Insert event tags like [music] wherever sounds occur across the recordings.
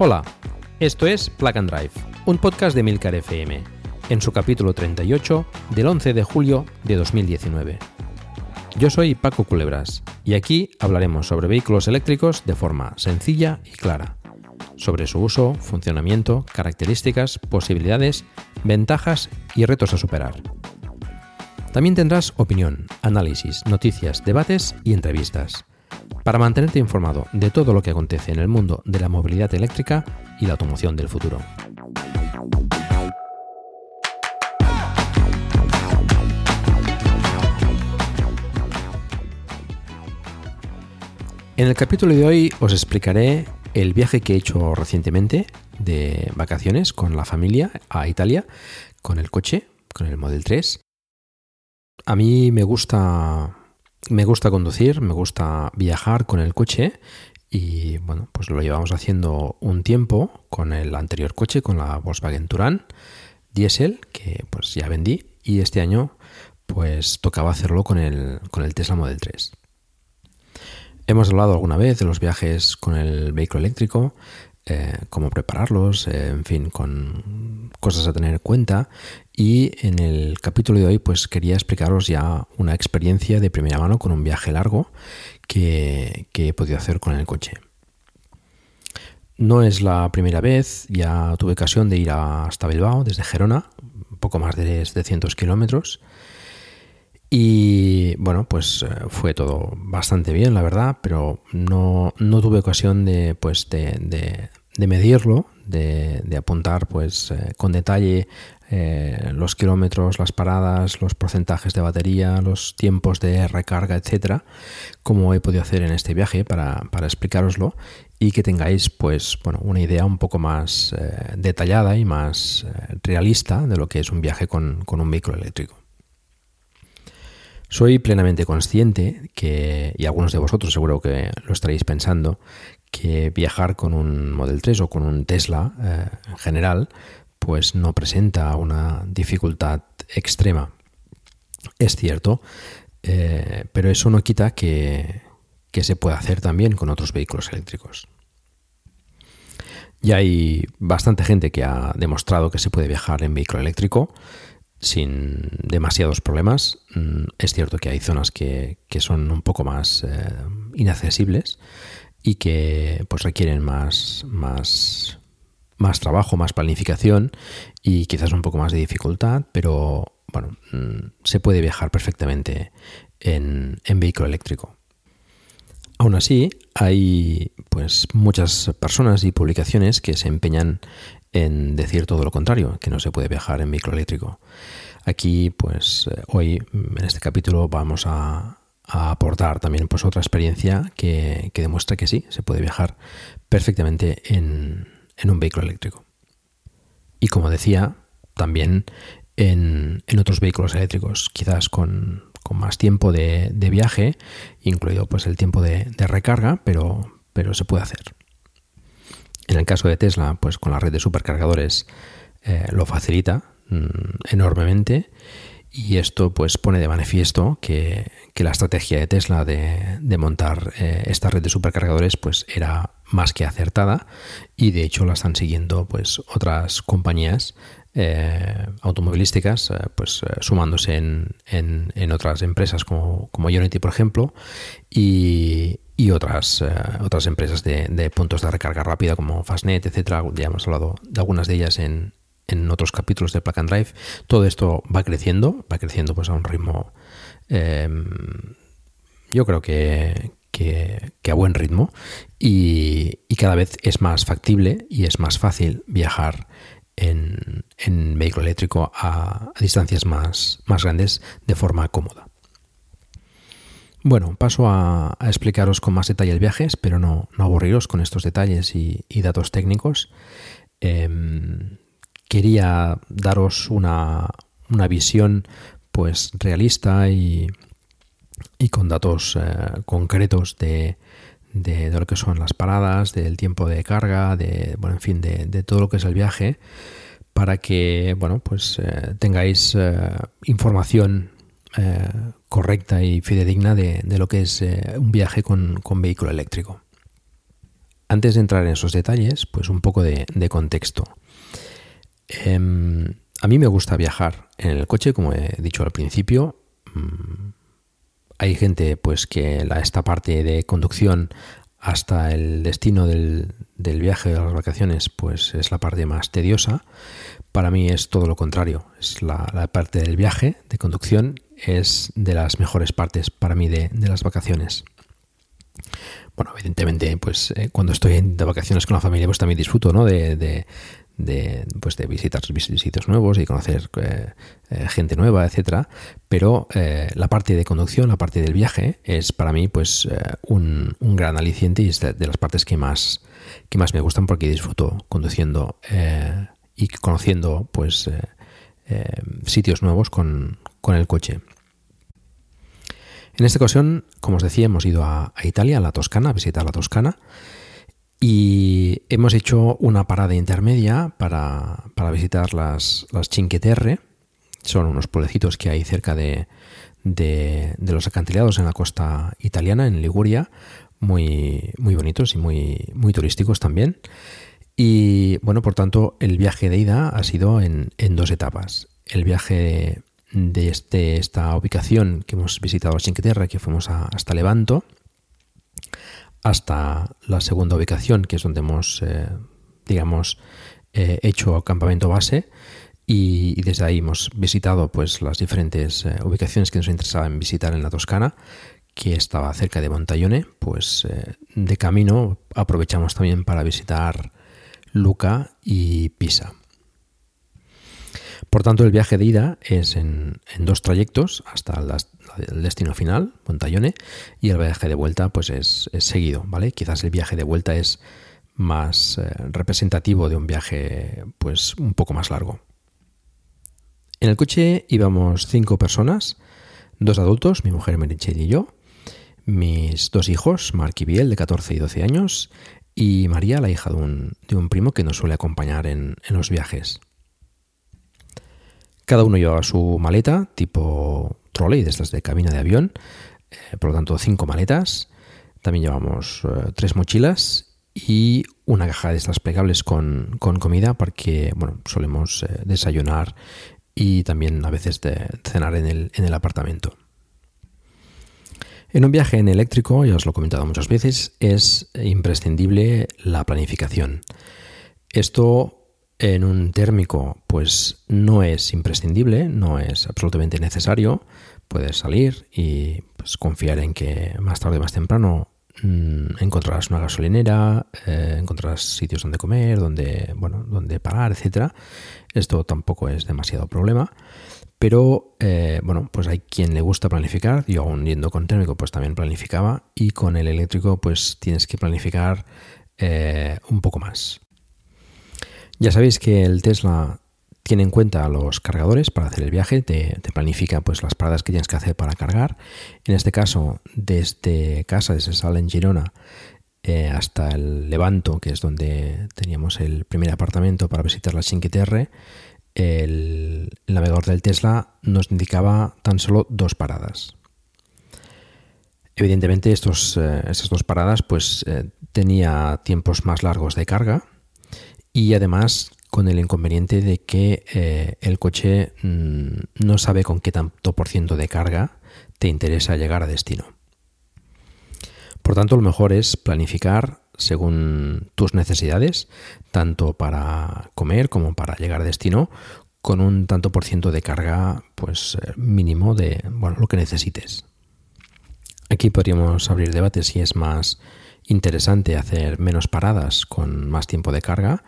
Hola, esto es Plug and Drive, un podcast de Milcar FM, en su capítulo 38 del 11 de julio de 2019. Yo soy Paco Culebras y aquí hablaremos sobre vehículos eléctricos de forma sencilla y clara, sobre su uso, funcionamiento, características, posibilidades, ventajas y retos a superar. También tendrás opinión, análisis, noticias, debates y entrevistas para mantenerte informado de todo lo que acontece en el mundo de la movilidad eléctrica y la automoción del futuro. En el capítulo de hoy os explicaré el viaje que he hecho recientemente de vacaciones con la familia a Italia con el coche, con el Model 3. A mí me gusta me gusta conducir, me gusta viajar con el coche y bueno, pues lo llevamos haciendo un tiempo con el anterior coche, con la Volkswagen Touran diésel, que pues ya vendí y este año pues tocaba hacerlo con el, con el Tesla Model 3. Hemos hablado alguna vez de los viajes con el vehículo eléctrico, eh, cómo prepararlos, eh, en fin, con cosas a tener en cuenta. Y en el capítulo de hoy, pues quería explicaros ya una experiencia de primera mano con un viaje largo que, he podido hacer con el coche. No es la primera vez, ya tuve ocasión de ir hasta Bilbao desde Gerona, poco más de 700 kilómetros. Y bueno, pues eh, fue todo bastante bien, la verdad, pero no, tuve ocasión de, pues, de medirlo, de, apuntar pues eh, con detalle eh, los kilómetros, las paradas, los porcentajes de batería, los tiempos de recarga, etcétera, como he podido hacer en este viaje para, para explicaroslo y que tengáis pues bueno una idea un poco más eh, detallada y más realista de lo que es un viaje con, con un vehículo eléctrico. Soy plenamente consciente que, y algunos de vosotros seguro que lo estaréis pensando, que viajar con un Model 3 o con un Tesla eh, en general pues no presenta una dificultad extrema. Es cierto, eh, pero eso no quita que, que se pueda hacer también con otros vehículos eléctricos. Ya hay bastante gente que ha demostrado que se puede viajar en vehículo eléctrico sin demasiados problemas. Mm, es cierto que hay zonas que, son un poco más eh, inaccesibles y que pues requieren más, más, más trabajo, más planificación y quizás un poco más de dificultad, pero bueno, mm, se puede viajar perfectamente en, vehículo eléctrico. Aún así, hay pues muchas personas y publicaciones que se empeñan en decir todo lo contrario, que no se puede viajar en vehículo eléctrico. Aquí, pues eh, hoy en este capítulo vamos a, aportar también pues otra experiencia que, demuestra que sí, se puede viajar perfectamente en, un vehículo eléctrico. Y como decía, también en, otros vehículos eléctricos, quizás con, más tiempo de, viaje, incluido pues el tiempo de, recarga, pero, pero se puede hacer. En el caso de Tesla, pues con la red de supercargadores eh, lo facilita mm, enormemente y esto pues pone de manifiesto que, la estrategia de Tesla de, montar eh, esta red de supercargadores pues era más que acertada y de hecho la están siguiendo pues otras compañías eh, automovilísticas eh, pues sumándose en, en, otras empresas como, como Unity por ejemplo y, y otras, otras empresas de, de, puntos de recarga rápida como Fastnet, etcétera. Ya hemos hablado de algunas de ellas en, en otros capítulos de Plug and Drive. Todo esto va creciendo, va creciendo pues a un ritmo, em, yo creo que, a buen ritmo y, cada vez es más factible y es más fácil viajar en, vehículo eléctrico a, distancias más, más, grandes de forma cómoda. Bueno, paso a, explicaros con más detalle el viaje, espero no, no aburriros con estos detalles y, datos técnicos. Em, quería daros una, visión pues realista y, y con datos eh, concretos de, de, lo que son las paradas, del tiempo de carga, de bueno, en fin, de, todo lo que es el viaje, para que bueno, pues eh, tengáis eh, información correcta y fidedigna de, lo que es un viaje con, con, vehículo eléctrico. Antes de entrar en esos detalles, pues un poco de contexto. Em, a mí me gusta viajar en el coche, como he dicho al principio. Mm, hay gente pues que la, esta parte de conducción hasta el destino del, viaje de las vacaciones pues es la parte más tediosa. Para mí es todo lo contrario. Es la, parte del viaje de conducción es de las mejores partes para mí de, las vacaciones. Bueno, evidentemente, pues eh, cuando estoy de vacaciones con la familia, pues también disfruto ¿no? de, de, pues de visitar sitios nuevos y conocer eh, eh, gente nueva, etcétera. Pero eh, la parte de conducción, la parte del viaje, es para mí pues un, gran aliciente y es de, las partes que más, que más me gustan porque disfruto conduciendo y conociendo pues sitios nuevos con, el coche. En esta ocasión, como os decía, hemos ido a, a Italia, a la Toscana, a visitar la Toscana. Y hemos hecho una parada intermedia para, visitar las, las Cinque Terre. Son unos pueblecitos que hay cerca de, de, los acantilados en la costa italiana, en Liguria, muy, muy bonitos y muy, muy turísticos también. Y bueno, por tanto, el viaje de ida ha sido en, dos etapas. El viaje de este, esta ubicación que hemos visitado a Cinque Terre, que fuimos hasta Levanto, hasta la segunda ubicación, que es donde hemos, eh, digamos, eh, hecho campamento base. Y, desde ahí hemos visitado pues, las diferentes eh, ubicaciones que nos interesaban visitar en la Toscana, que estaba cerca de Montaione. Pues de camino aprovechamos también para visitar Luca y Pisa. Por tanto, el viaje de ida es en, dos trayectos hasta el destino final, Montaione, y el viaje de vuelta pues es, seguido, ¿vale? Quizás el viaje de vuelta es más eh, representativo de un viaje pues un poco más largo. En el coche íbamos cinco personas, dos adultos, mi mujer Merichel y yo, mis dos hijos, Mark y Biel, de 14 y 12 años, y María, la hija de un, de un primo que nos suele acompañar en los viajes. Cada uno llevaba su maleta, tipo trolley, de estas de cabina de avión, eh, por lo tanto cinco maletas. También llevamos eh, tres mochilas y una caja de estas plegables con, comida porque bueno, solemos eh, desayunar y también a veces cenar en el, en el apartamento. En un viaje en eléctrico, ya os lo he comentado muchas veces, es imprescindible la planificación. Esto en un térmico, pues no es imprescindible, no es absolutamente necesario. Puedes salir y pues, confiar en que más tarde más temprano mm, encontrarás una gasolinera, eh, encontrarás sitios donde comer, donde, bueno, donde parar, etcétera. Esto tampoco es demasiado problema. Pero eh, bueno, pues hay quien le gusta planificar. Yo aún yendo con térmico, pues también planificaba. Y con el eléctrico, pues tienes que planificar eh, un poco más. Ya sabéis que el Tesla tiene en cuenta los cargadores para hacer el viaje, te, planifica pues las paradas que tienes que hacer para cargar. En este caso, desde casa, desde Sala en Girona, eh, hasta el Levanto, que es donde teníamos el primer apartamento para visitar la Cinque Terre, el, navegador del Tesla nos indicaba tan solo dos paradas. Evidentemente estos, eh, estas dos paradas pues eh, tenía tiempos más largos de carga y además con el inconveniente de que eh, el coche mm, no sabe con qué tanto por ciento de carga te interesa llegar a destino. Por tanto, lo mejor es planificar según tus necesidades, tanto para comer como para llegar a destino, con un tanto por ciento de carga pues eh, mínimo de bueno, lo que necesites. Aquí podríamos abrir debate si es más interesante hacer menos paradas con más tiempo de carga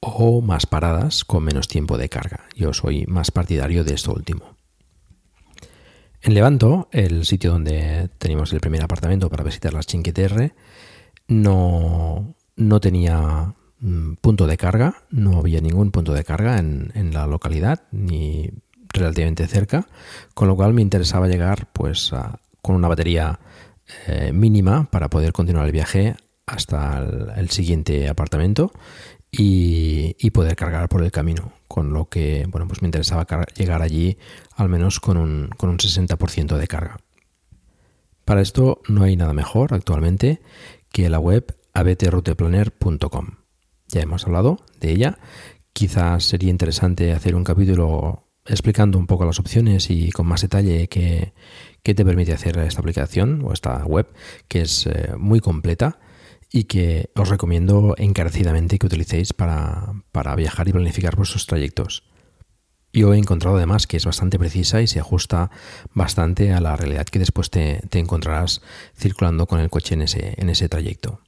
o más paradas con menos tiempo de carga. Yo soy más partidario de esto último. En Levanto, el sitio donde teníamos el primer apartamento para visitar las Chinqueterre, no, no tenía mm, punto de carga, no había ningún punto de carga en, la localidad, ni relativamente cerca, con lo cual me interesaba llegar pues con una batería eh, mínima para poder continuar el viaje hasta el, siguiente apartamento y, poder cargar por el camino, con lo que bueno pues me interesaba llegar allí al menos con un, con un 60% de carga. Para esto no hay nada mejor actualmente que la web abtruteplanner.com. Ya hemos hablado de ella. Quizás sería interesante hacer un capítulo explicando un poco las opciones y con más detalle qué, te permite hacer esta aplicación o esta web, que es eh, muy completa y que os recomiendo encarecidamente que utilicéis para, viajar y planificar vuestros trayectos. Yo he encontrado además que es bastante precisa y se ajusta bastante a la realidad que después te, encontrarás circulando con el coche en ese, en ese trayecto.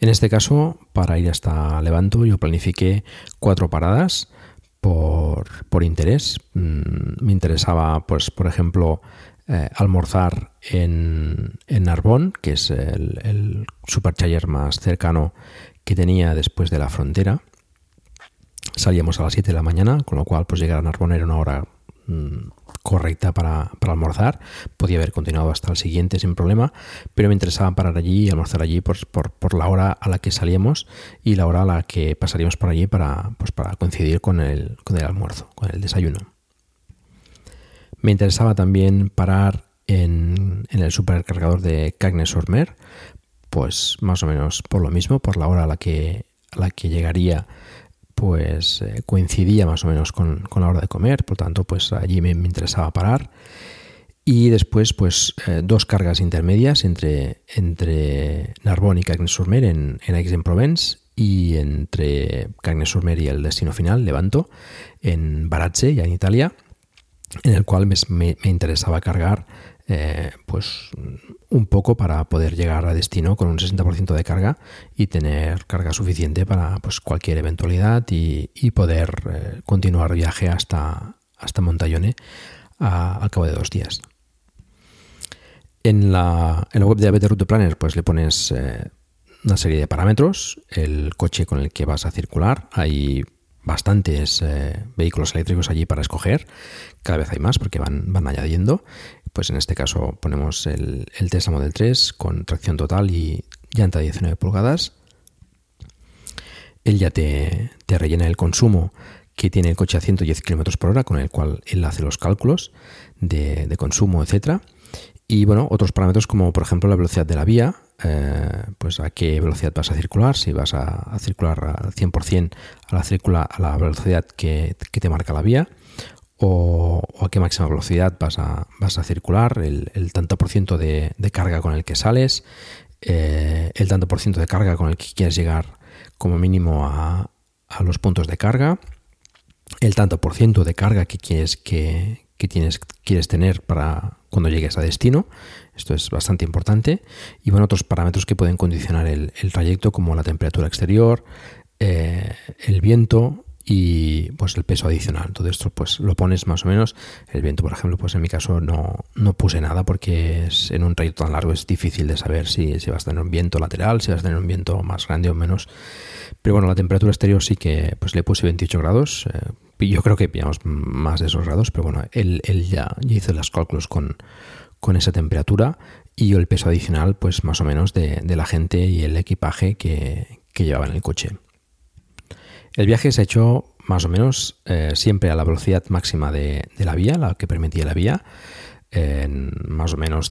En este caso, para ir hasta Levanto, yo planifiqué cuatro paradas por, interés. Mm, me interesaba, pues, por ejemplo, eh, almorzar en, en, Narbonne, que es el, el más cercano que tenía después de la frontera. Salíamos a las 7 de la mañana, con lo cual pues llegar a Narbonne era una hora mm, correcta para, almorzar. Podía haber continuado hasta el siguiente sin problema, pero me interesaba parar allí y almorzar allí por, por, la hora a la que salíamos y la hora a la que pasaríamos por allí para, pues para coincidir con el, con el almuerzo, con el desayuno. Me interesaba también parar en, en el supercargador de Cagnes-Ormer, pues más o menos por lo mismo, por la hora a la que, a la que llegaría pues eh, coincidía más o menos con, la hora de comer, por tanto, pues allí me, interesaba parar. Y después, pues eh, dos cargas intermedias entre, entre Narbonne y Cagnes-sur-Mer en, en Aix-en-Provence y entre Cagnes-sur-Mer y el destino final, Levanto, en Baratze, ya en Italia, en el cual me interesaba cargar eh, pues un poco para poder llegar a destino con un 60% de carga y tener carga suficiente para pues, cualquier eventualidad y, poder eh, continuar viaje hasta, hasta al cabo de dos días. En la, en la web de ABT Route Planner pues le pones eh, una serie de parámetros, el coche con el que vas a circular, hay bastantes vehículos eléctricos allí para escoger, cada vez hay más porque van, van añadiendo pues en este caso ponemos el, Tesla Model 3 con tracción total y llanta de 19 pulgadas. Él ya te, rellena el consumo que tiene el coche a 110 km por hora, con el cual él hace los cálculos de, consumo, etcétera. Y bueno, otros parámetros como por ejemplo la velocidad de la vía, eh, pues a qué velocidad vas a circular, si vas a, circular al 100% a la, a la velocidad que, te marca la vía, o, a qué máxima velocidad vas a, vas a circular, el, tanto por ciento de, carga con el que sales, eh, el tanto por ciento de carga con el que quieres llegar como mínimo a, los puntos de carga, el tanto por ciento de carga que quieres, que, tienes, quieres tener para cuando llegues a destino. Esto es bastante importante. Y bueno, otros parámetros que pueden condicionar el, trayecto como la temperatura exterior, eh, el viento, y pues el peso adicional. Todo esto pues lo pones más o menos. El viento, por ejemplo, pues en mi caso no, no puse nada porque es, en un trayecto tan largo es difícil de saber si, si vas a tener un viento lateral, si vas a tener un viento más grande o menos. Pero bueno, la temperatura exterior sí que pues le puse 28 grados. Eh, yo creo que pillamos más de esos grados, pero bueno, él, él ya, hizo los cálculos con, con esa temperatura y el peso adicional pues más o menos de, de la gente y el equipaje que, que llevaba en el coche. El viaje se ha hecho más o menos eh, siempre a la velocidad máxima de, de, la vía, la que permitía la vía, en más o menos.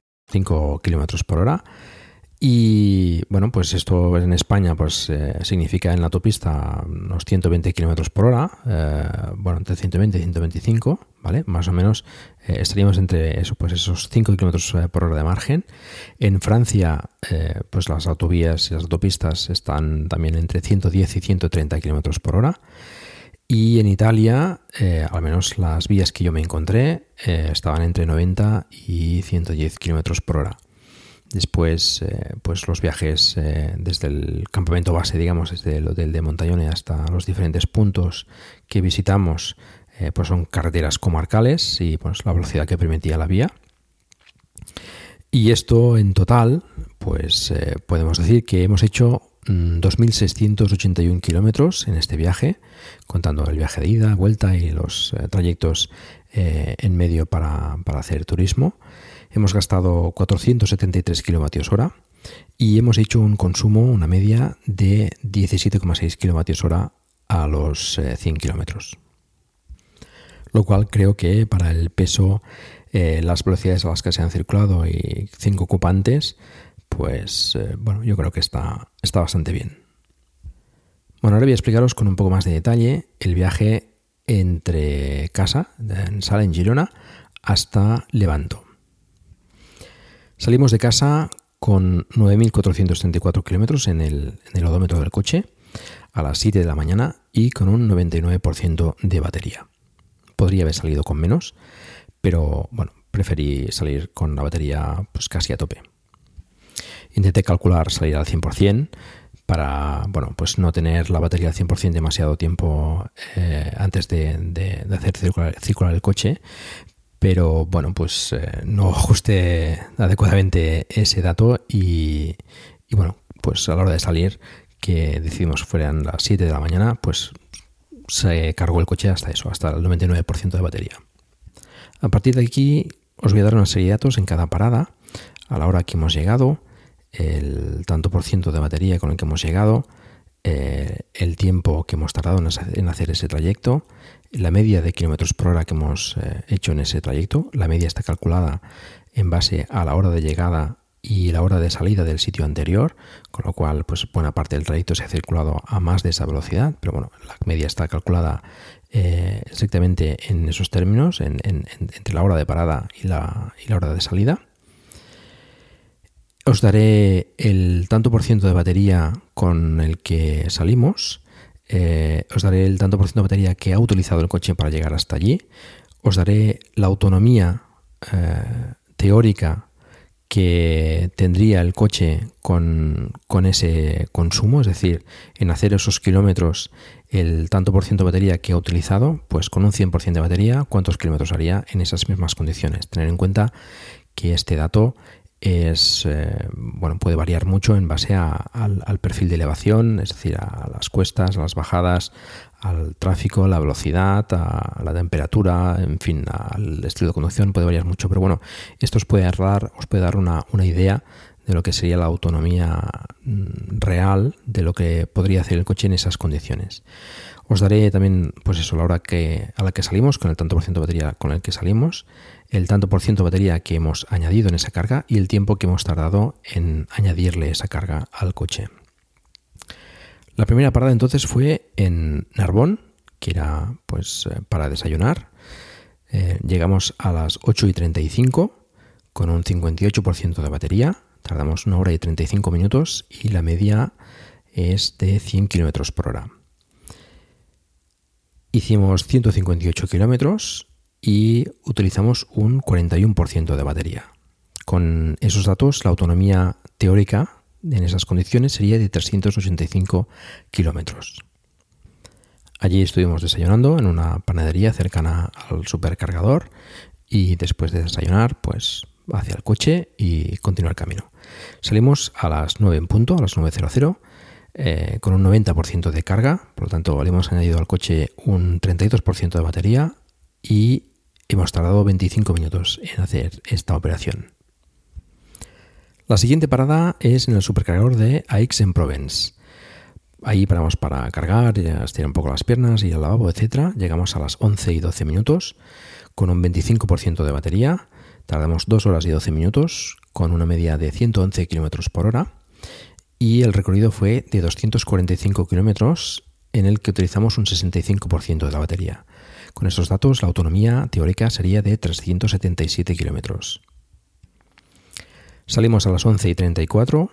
5 kilómetros por hora. Y bueno, pues esto en España pues eh, significa en la autopista unos 120 kilómetros por hora, eh, bueno, entre 120 y 125, ¿vale? Más o menos eh, estaríamos entre eso, pues esos 5 kilómetros por hora de margen. En Francia, pues las autovías y las autopistas están también entre 110 y 130 kilómetros por hora. Y en Italia, al menos las vías que yo me encontré, estaban entre 90 y 110 kilómetros por hora. Después, eh, pues los viajes eh, desde el campamento base, digamos, desde el hotel de Montañone hasta los diferentes puntos que visitamos, eh, pues son carreteras comarcales y pues la velocidad que permitía la vía. Y esto en total, pues podemos decir que hemos hecho 2.681 mm, kilómetros en este viaje, contando el viaje de ida, vuelta y los trayectos en medio para, para hacer turismo. Hemos gastado 473 kilovatios hora y hemos hecho un consumo, una media de 17,6 kilovatios hora a los 100 eh, kilómetros. Lo cual creo que para el peso, eh, las velocidades a las que se han circulado y cinco ocupantes, pues eh, bueno, yo creo que está, está bastante bien. Bueno, ahora voy a explicaros con un poco más de detalle el viaje entre casa, en Sala en Girona, hasta Levanto. Salimos de casa con 9.434 kilómetros en el, en el odómetro del coche a las 7 de la mañana y con un 99% de batería. Podría haber salido con menos, pero bueno, preferí salir con la batería pues casi a tope. Intenté calcular salir al 100% para bueno, pues no tener la batería al 100% demasiado tiempo eh, antes de, hacer circular, el coche, pero bueno, pues eh, no ajusté adecuadamente ese dato y, bueno, pues a la hora de salir, que decidimos fueran las 7 de la mañana, pues se cargó el coche hasta eso, hasta el 99% de batería. A partir de aquí os voy a dar una serie de datos en cada parada, a la hora que hemos llegado, el tanto por ciento de batería con el que hemos llegado, eh, el tiempo que hemos tardado en hacer ese trayecto, la media de kilómetros por hora que hemos eh, hecho en ese trayecto. La media está calculada en base a la hora de llegada y la hora de salida del sitio anterior, con lo cual pues buena parte del trayecto se ha circulado a más de esa velocidad, pero bueno, la media está calculada eh, exactamente en esos términos, entre la hora de parada y la hora de salida. Os daré el tanto por ciento de batería con el que salimos eh, os daré el tanto por ciento de batería que ha utilizado el coche para llegar hasta allí. Os daré la autonomía eh, teórica que tendría el coche con, ese consumo, es decir, en hacer esos kilómetros el tanto por ciento de batería que ha utilizado, pues con un 100% de batería, ¿cuántos kilómetros haría en esas mismas condiciones? Tener en cuenta que este dato es eh, bueno puede variar mucho en base al, al, perfil de elevación, es decir, a las cuestas, a las bajadas, al tráfico, la velocidad, a la temperatura, en fin, al estilo de conducción puede variar mucho, pero bueno, esto os puede dar, os puede dar una, una idea de lo que sería la autonomía mm, real de lo que podría hacer el coche en esas condiciones. Os daré también, pues eso, la hora que, a la que salimos, con el tanto por ciento de batería con el que salimos, el tanto por ciento de batería que hemos añadido en esa carga y el tiempo que hemos tardado en añadirle esa carga al coche. La primera parada entonces fue en Narbón, que era pues eh, para desayunar. Eh, llegamos a las 8 y 35 con un 58% de batería. Tardamos una hora y 35 minutos y la media es de 100 kilómetros por hora. Hicimos 158 kilómetros y utilizamos un 41% de batería. Con esos datos, la autonomía teórica en esas condiciones sería de 385 kilómetros. Allí estuvimos desayunando en una panadería cercana al supercargador y después de desayunar, pues hacia el coche y continuar el camino. Salimos a las 9 en punto, a las 9.00, eh, con un 90% de carga, por lo tanto le hemos añadido al coche un 32% de batería y hemos tardado 25 minutos en hacer esta operación. La siguiente parada es en el supercargador de Aix-en-Provence. Ahí paramos para cargar, estirar un poco las piernas, ir al lavabo, etc. Llegamos a las 11 y 12 minutos con un 25% de batería. Tardamos 2 horas y 12 minutos con una media de 111 km por hora. Y el recorrido fue de 245 km en el que utilizamos un 65% de la batería. Con estos datos, la autonomía teórica sería de 377 kilómetros. Salimos a las 11 y 34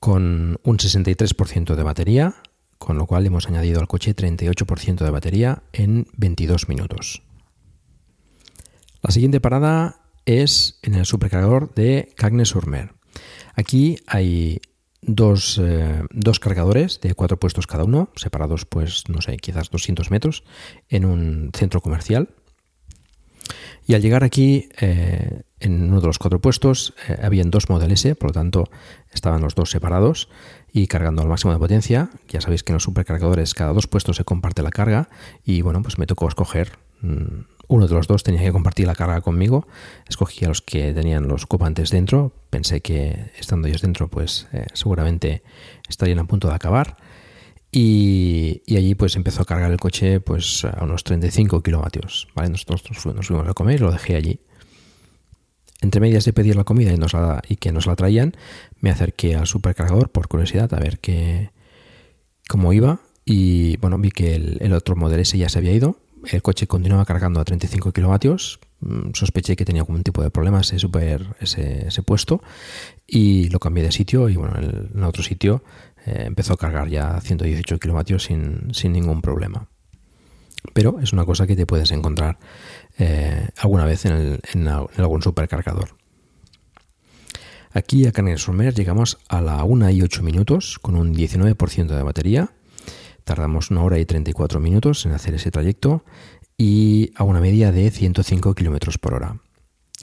con un 63% de batería, con lo cual hemos añadido al coche 38% de batería en 22 minutos. La siguiente parada es en el supercargador de Cagnes-sur-Mer. Aquí hay dos, eh, dos, cargadores de cuatro puestos cada uno, separados pues no sé, quizás 200 metros, en un centro comercial. Y al llegar aquí, eh, en uno de los cuatro puestos, eh, habían dos Model S, por lo tanto estaban los dos separados y cargando al máximo de potencia. Ya sabéis que en los supercargadores cada dos puestos se comparte la carga y bueno, pues me tocó escoger. Mm, uno de los dos tenía que compartir la carga conmigo. Escogí a los que tenían los ocupantes dentro. Pensé que estando ellos dentro, pues eh, seguramente estarían a punto de acabar. Y, allí pues empezó a cargar el coche pues a unos 35 kilovatios. ¿vale? Nosotros nos fuimos, a comer y lo dejé allí. Entre medias de pedir la comida y, nos y que nos la traían, me acerqué al supercargador por curiosidad a ver qué, cómo iba. Y bueno, vi que el, otro modelo ese ya se había ido. El coche continuaba cargando a 35 kilovatios. Mm, sospeché que tenía algún tipo de problema ese, super, ese, puesto y lo cambié de sitio y bueno, en otro sitio eh, empezó a cargar ya 118 kilovatios sin, ningún problema. Pero es una cosa que te puedes encontrar eh, alguna vez en, algún supercargador. Aquí a Canet-sur-Mer llegamos a la 1 y 8 minutos con un 19% de batería. Tardamos una hora y 34 minutos en hacer ese trayecto y a una media de 105 kilómetros por hora.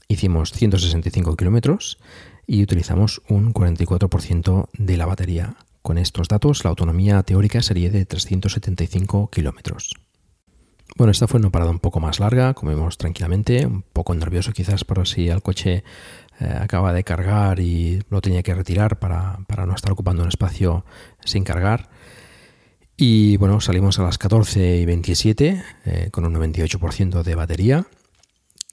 Hicimos 165 kilómetros y utilizamos un 44% de la batería con estos datos, la autonomía teórica sería de 375 kilómetros. Bueno, esta fue una parada un poco más larga, comimos tranquilamente, un poco nervioso quizás por si el coche eh, acaba de cargar y lo tenía que retirar para, no estar ocupando un espacio sin cargar. Y bueno, salimos a las 14 y 27 eh, con un 98% de batería.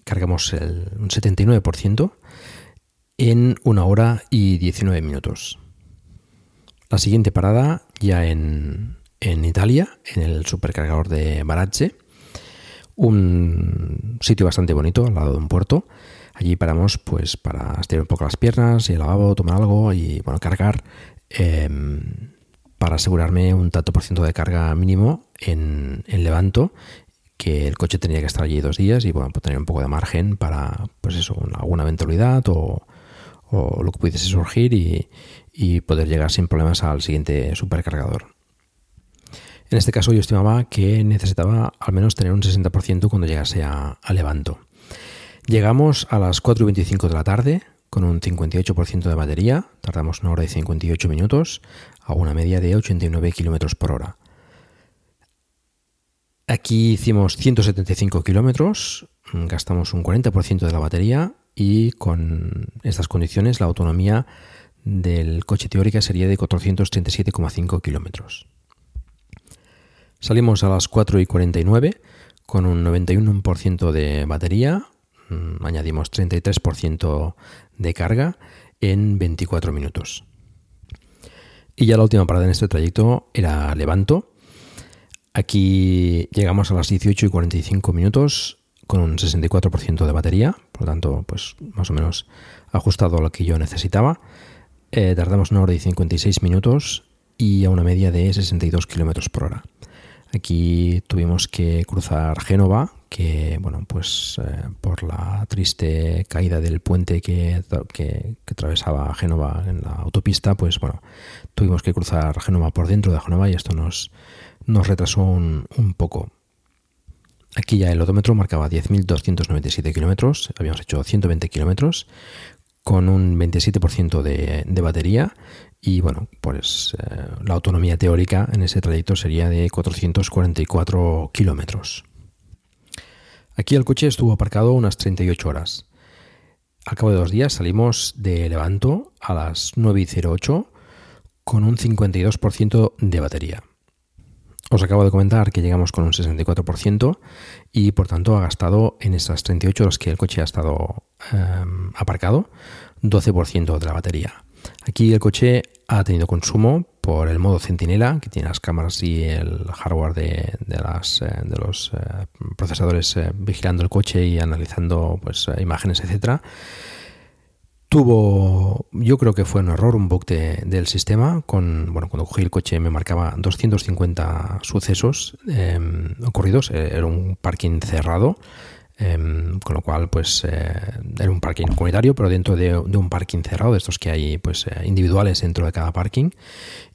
Cargamos el, un 79% en una hora y 19 minutos. La siguiente parada ya en, Italia, en el supercargador de Barazze, un sitio bastante bonito al lado de un puerto. Allí paramos pues para estirar un poco las piernas, y el lavabo, tomar algo y bueno, cargar em, para asegurarme un tanto por ciento de carga mínimo en, Levanto, que el coche tenía que estar allí dos días y bueno, pues tener un poco de margen para pues eso, alguna eventualidad o, lo que pudiese surgir y, poder llegar sin problemas al siguiente supercargador. En este caso yo estimaba que necesitaba al menos tener un 60% cuando llegase a, Levanto. Llegamos a las 4 y 25 de la tarde con un 58% de batería, tardamos una hora y 58 minutos a una media de 89 km por hora. Aquí hicimos 175 kilómetros, gastamos un 40% de la batería y con estas condiciones la autonomía del coche teórica sería de 437,5 kilómetros. Salimos a las 4 y 49 con un 91% de batería, mm, añadimos 33% de carga en 24 minutos. Y ya la última parada en este trayecto era Levanto. Aquí llegamos a las 18 y 45 minutos con un 64% de batería, por lo tanto, pues más o menos ajustado a lo que yo necesitaba. Eh, tardamos una hora y 56 minutos y a una media de 62 kilómetros por hora. Aquí tuvimos que cruzar Génova, que, bueno, pues eh, por la triste caída del puente que, que, atravesaba Génova en la autopista, pues bueno, tuvimos que cruzar Génova por dentro de Génova y esto nos, nos retrasó un, poco. Aquí ya el odómetro marcaba 10.297 kilómetros, habíamos hecho 120 kilómetros con un 27% de, de, batería y bueno, pues eh, la autonomía teórica en ese trayecto sería de 444 kilómetros. Aquí el coche estuvo aparcado unas 38 horas. Al cabo de dos días salimos de Levanto a las 9.08 con un 52% de batería. Os acabo de comentar que llegamos con un 64% y por tanto ha gastado en esas 38 horas que el coche ha estado em, aparcado 12% de la batería. Aquí el coche ha tenido consumo por el modo centinela, que tiene las cámaras y el hardware de, eh, los eh, procesadores eh, vigilando el coche y analizando pues, imágenes, etcétera Tuvo, yo creo que fue un error, un bug del sistema. Con, bueno, cuando cogí el coche me marcaba 250 sucesos em, ocurridos. Era un parking cerrado, em, con lo cual, pues, eh, era un parking comunitario, pero dentro de, un parking cerrado, de estos que hay, pues, eh, individuales dentro de cada parking.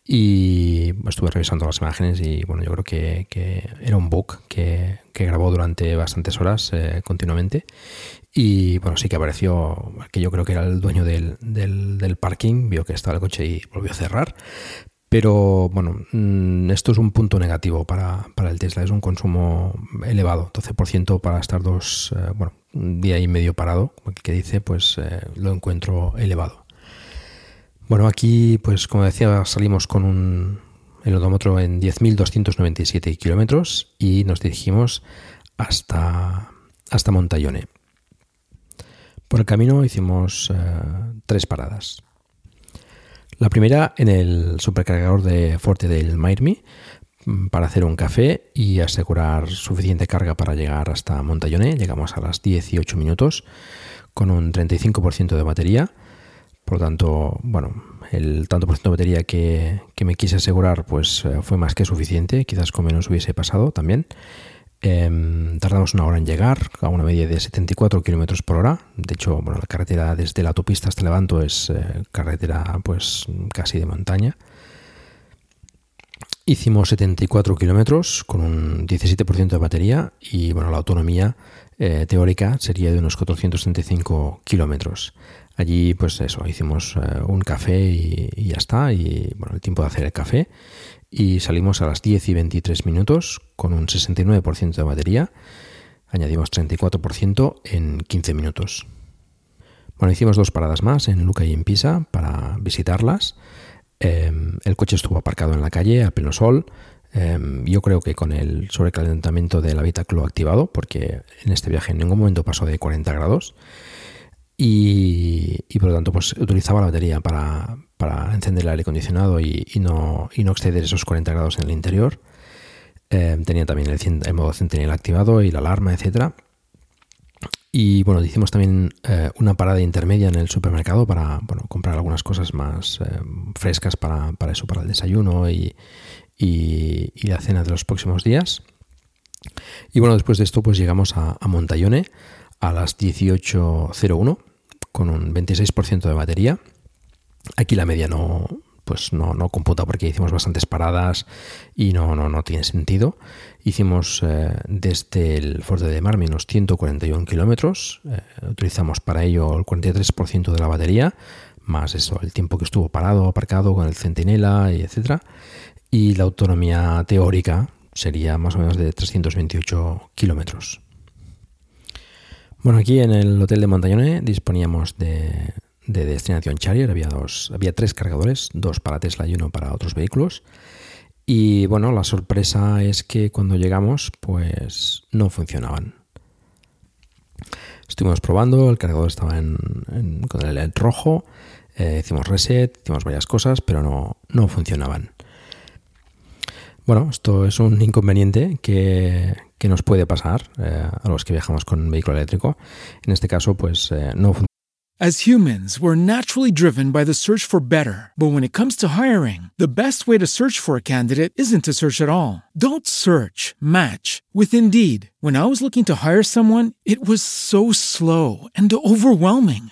Y estuve revisando las imágenes y, bueno, yo creo que, era un bug que, que, grabó durante bastantes horas continuamente y bueno, sí que apareció, que yo creo que era el dueño del, del, parking, vio que estaba el coche y volvió a cerrar. Pero bueno, mm, esto es un punto negativo para, para el Tesla, es un consumo elevado, 12% para estar dos, eh, un día y medio parado, que dice, pues eh, lo encuentro elevado. Bueno, aquí, pues como decía, salimos con un, el odómetro en 10.297 kilómetros y nos dirigimos hasta, hasta. Por el camino hicimos eh, tres paradas. La primera en el supercargador de Forte del Mairmi mm, para hacer un café y asegurar suficiente carga para llegar hasta Montallone. Llegamos a las 18 minutos con un 35% de batería. Por lo tanto, bueno, el tanto por ciento de batería que, que me quise asegurar pues eh, fue más que suficiente. Quizás con menos hubiese pasado también. Em, tardamos una hora en llegar, a una media de 74 kilómetros por hora. De hecho, bueno, la carretera desde la autopista hasta Levanto es eh, carretera pues casi de montaña. Hicimos 74 kilómetros con un 17% de batería y bueno, la autonomía eh, teórica sería de unos 435 kilómetros. Allí, pues eso, hicimos eh, un café y, y, ya está. Y bueno, el tiempo de hacer el café y salimos a las 10 y 23 minutos con un 69% de batería. Añadimos 34% en 15 minutos. Bueno, hicimos dos paradas más en Luca y en Pisa para visitarlas. Em, el coche estuvo aparcado en la calle a pleno sol. Em, yo creo que con el sobrecalentamiento del habitáculo activado, porque en este viaje en ningún momento pasó de 40 grados. Y, y por lo tanto, pues utilizaba la batería para, para encender el aire acondicionado y, no, y no exceder esos 40 grados en el interior. Eh, tenía también el, modo centinela activado y la alarma, etcétera. Y bueno, hicimos también eh, una parada intermedia en el supermercado para bueno, comprar algunas cosas más eh, frescas para, eso, para el desayuno y, y, la cena de los próximos días. Y bueno, después de esto pues llegamos a, a a las 18.01 con un 26% de batería Aquí la media no pues no, no computa porque hicimos bastantes paradas y no, no, no tiene sentido. Hicimos eh, desde el Fuerte de Mar menos 141 kilómetros, eh, utilizamos para ello el 43% de la batería, más eso, el tiempo que estuvo parado, aparcado con el centinela y etcétera. Y la autonomía teórica sería más o menos de 328 kilómetros. Bueno, aquí en el hotel de Montañone disponíamos de, destinación Charrier. Había, dos, había tres cargadores, dos para Tesla y uno para otros vehículos. Y bueno, la sorpresa es que cuando llegamos, pues no funcionaban. Estuvimos probando, el cargador estaba en, con el LED rojo, eh, hicimos reset, hicimos varias cosas, pero no, no funcionaban. Bueno, esto es un inconveniente que, que nos puede pasar eh, a los que viajamos con un vehículo eléctrico. En este caso, pues eh, no funciona. As humans, we're naturally driven by the search for better. But when it comes to hiring, the best way to search for a candidate isn't to search at all. Don't search, match with Indeed. When I was looking to hire someone, it was so slow and overwhelming.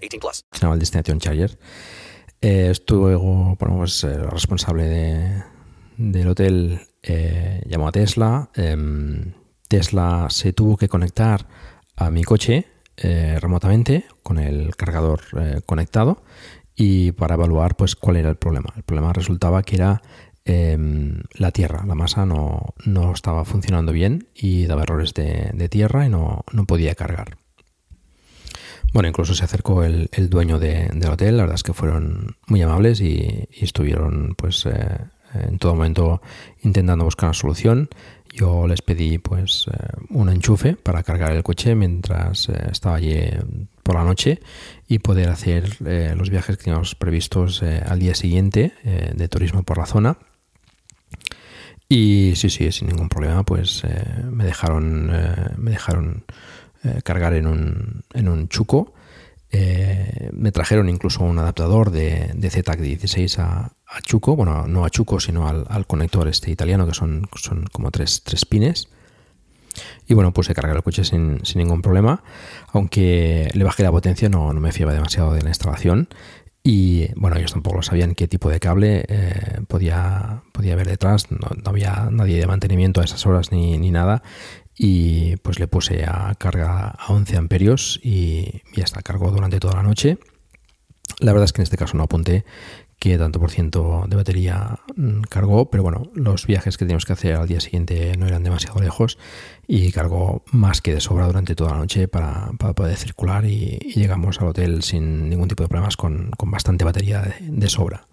18 plus. el Destination Charger. Eh, estuvo, bueno, pues, eh, responsable de, del hotel eh, llamó a Tesla. Eh, Tesla se tuvo que conectar a mi coche eh, remotamente con el cargador eh, conectado y para evaluar pues cuál era el problema. El problema resultaba que era em, la tierra, la masa no, estaba funcionando bien y daba errores de, tierra y no, podía cargar. Bueno, incluso se acercó el, dueño del hotel, la verdad es que fueron muy amables y, estuvieron pues eh, en todo momento intentando buscar una solución yo les pedí pues eh, un enchufe para cargar el coche mientras eh, estaba allí por la noche y poder hacer los viajes que teníamos previstos al día siguiente de turismo por la zona. Y sí, sí, sin ningún problema, pues me dejaron, me dejaron cargar en un, en un chuco. me trajeron incluso un adaptador de, de ZTAC16 a, a Chuco, bueno, no a Chuco, sino al, conector este italiano, que son, son como tres, tres pines. Y bueno, puse cargar el coche sin, ningún problema, aunque le bajé la potencia, no, no, me fiaba demasiado de la instalación. Y bueno, ellos tampoco sabían qué tipo de cable eh, podía, podía haber detrás, no, había nadie de mantenimiento a esas horas ni, ni, nada. Y pues le puse a carga a 11 amperios y ya está, cargó durante toda la noche. La verdad es que en este caso no apunté que tanto por ciento de batería mm, cargó, pero bueno, los viajes que teníamos que hacer al día siguiente no eran demasiado lejos y cargó más que de sobra durante toda la noche para, poder circular y, llegamos al hotel sin ningún tipo de problemas con, bastante batería de, sobra.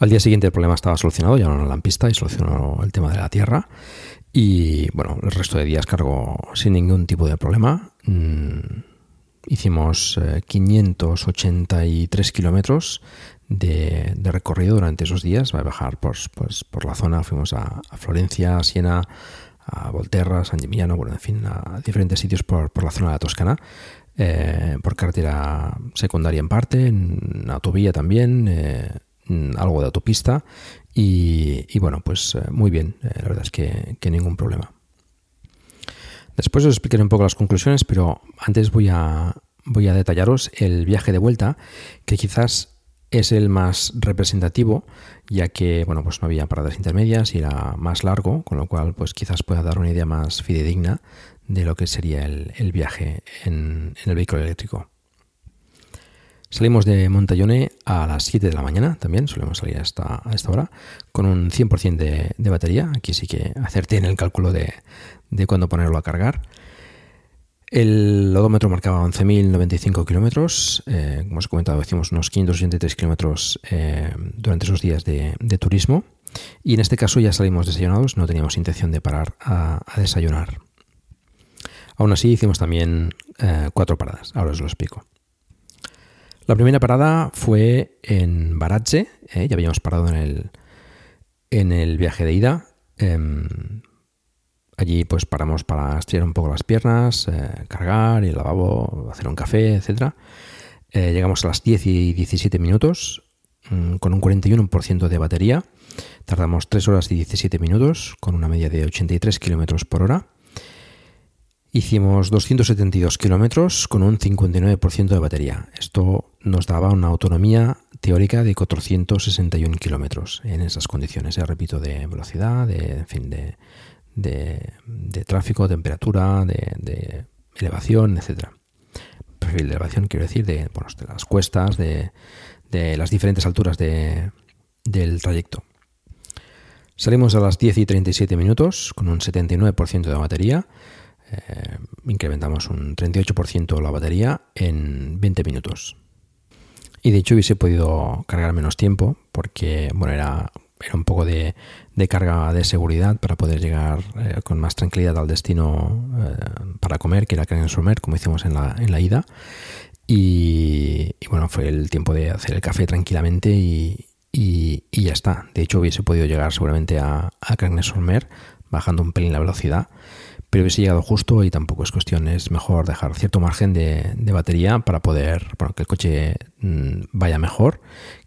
Al día siguiente el problema estaba solucionado, ya no la pista y solucionó el tema de la tierra. Y bueno, el resto de días cargó sin ningún tipo de problema. Mm, hicimos 583 eh, kilómetros de, recorrido durante esos días. Va a bajar por, pues, por la zona, fuimos a, Florencia, a Siena, a Volterra, San Gimignano, bueno, en fin, a diferentes sitios por, la zona de la Toscana. Eh, por carretera secundaria en parte, en autovía también, eh, algo de autopista y, bueno, pues eh, muy bien, la verdad es que, que, ningún problema. Después os explicaré un poco las conclusiones, pero antes voy a, voy a detallaros el viaje de vuelta, que quizás es el más representativo, ya que bueno, pues no había paradas intermedias y era más largo, con lo cual pues quizás pueda dar una idea más fidedigna de lo que sería el, viaje en, el vehículo eléctrico. Salimos de Montallone a las 7 de la mañana, también solemos salir a esta, a esta hora, con un 100% de, de, batería. Aquí sí que acerté en el cálculo de, de cuándo ponerlo a cargar. El odómetro marcaba 11.095 kilómetros, eh, como os he comentado, hicimos unos 583 kilómetros eh, durante esos días de, turismo y en este caso ya salimos desayunados, no teníamos intención de parar a, desayunar. Aún así hicimos también eh, cuatro paradas, ahora os lo explico. La primera parada fue en Baratze, ya habíamos parado en el, en el viaje de ida. Em, Allí pues paramos para estirar un poco las piernas, eh, cargar, el lavabo, hacer un café, etc. Eh, llegamos a las 10 y 17 minutos mm, con un 41% de batería. Tardamos 3 horas y 17 minutos con una media de 83 kilómetros por hora. Hicimos 272 kilómetros con un 59% de batería. Esto nos daba una autonomía teórica de 461 kilómetros en esas condiciones, ya repito, de velocidad, de, fin, de, de, tráfico, temperatura, de, elevación, etcétera. Perfil de elevación, quiero decir, de, de las cuestas, de, las diferentes alturas del trayecto. Salimos a las 10 y 37 minutos con un 79% de batería. Eh, incrementamos un 38% la batería en 20 minutos. Y de hecho hubiese podido cargar menos tiempo porque bueno, era era un poco de, carga de seguridad para poder llegar eh, con más tranquilidad al destino eh, para comer, que era Somer, como hicimos en la, en la ida. Y, bueno, fue el tiempo de hacer el café tranquilamente y, ya está. De hecho, hubiese podido llegar seguramente a, a Somer bajando un pelín la velocidad pero hubiese llegado justo y tampoco es cuestión, es mejor dejar cierto margen de, batería para poder, bueno, que el coche mm, vaya mejor,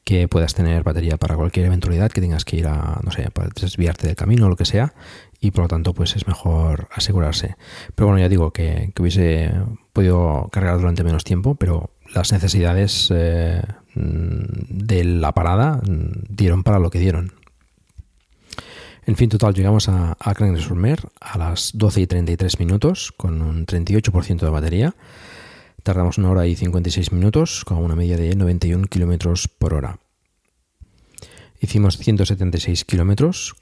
que puedas tener batería para cualquier eventualidad, que tengas que ir a, no sé, para desviarte del camino o lo que sea, y por lo tanto pues es mejor asegurarse. Pero bueno, ya digo que, hubiese podido cargar durante menos tiempo, pero las necesidades eh, mm, de la parada mm, dieron para lo que dieron. En fin, total, llegamos a, a Sur-Mer a las 12 y 33 minutos con un 38% de batería. Tardamos una hora y 56 minutos con una media de 91 kilómetros por hora. Hicimos 176 kilómetros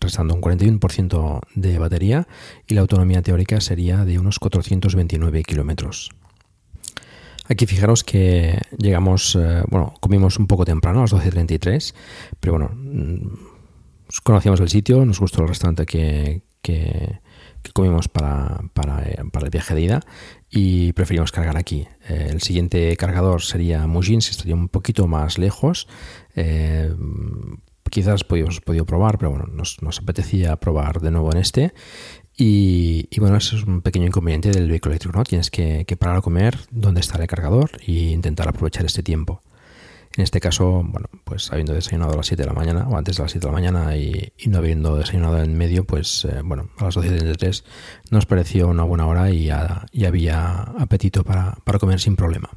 restando un 41% de batería y la autonomía teórica sería de unos 429 kilómetros. Aquí fijaros que llegamos, eh, bueno, comimos un poco temprano, a las 12.33, pero bueno, conocíamos el sitio, nos gustó el restaurante que, que, comimos para, para, eh, para, el viaje de ida y preferimos cargar aquí. Eh, el siguiente cargador sería Mujin, si estaría un poquito más lejos. Eh, quizás podíamos podido probar, pero bueno, nos, nos, apetecía probar de nuevo en este. Y, y, bueno, eso es un pequeño inconveniente del vehículo eléctrico, ¿no? Tienes que, que parar a comer donde está el cargador e intentar aprovechar este tiempo. En este caso, bueno, pues habiendo desayunado a las 7 de la mañana o antes de las 7 de la mañana y, no habiendo desayunado en medio, pues eh, bueno, a las 12.33 nos pareció una buena hora y había apetito para, comer sin problema.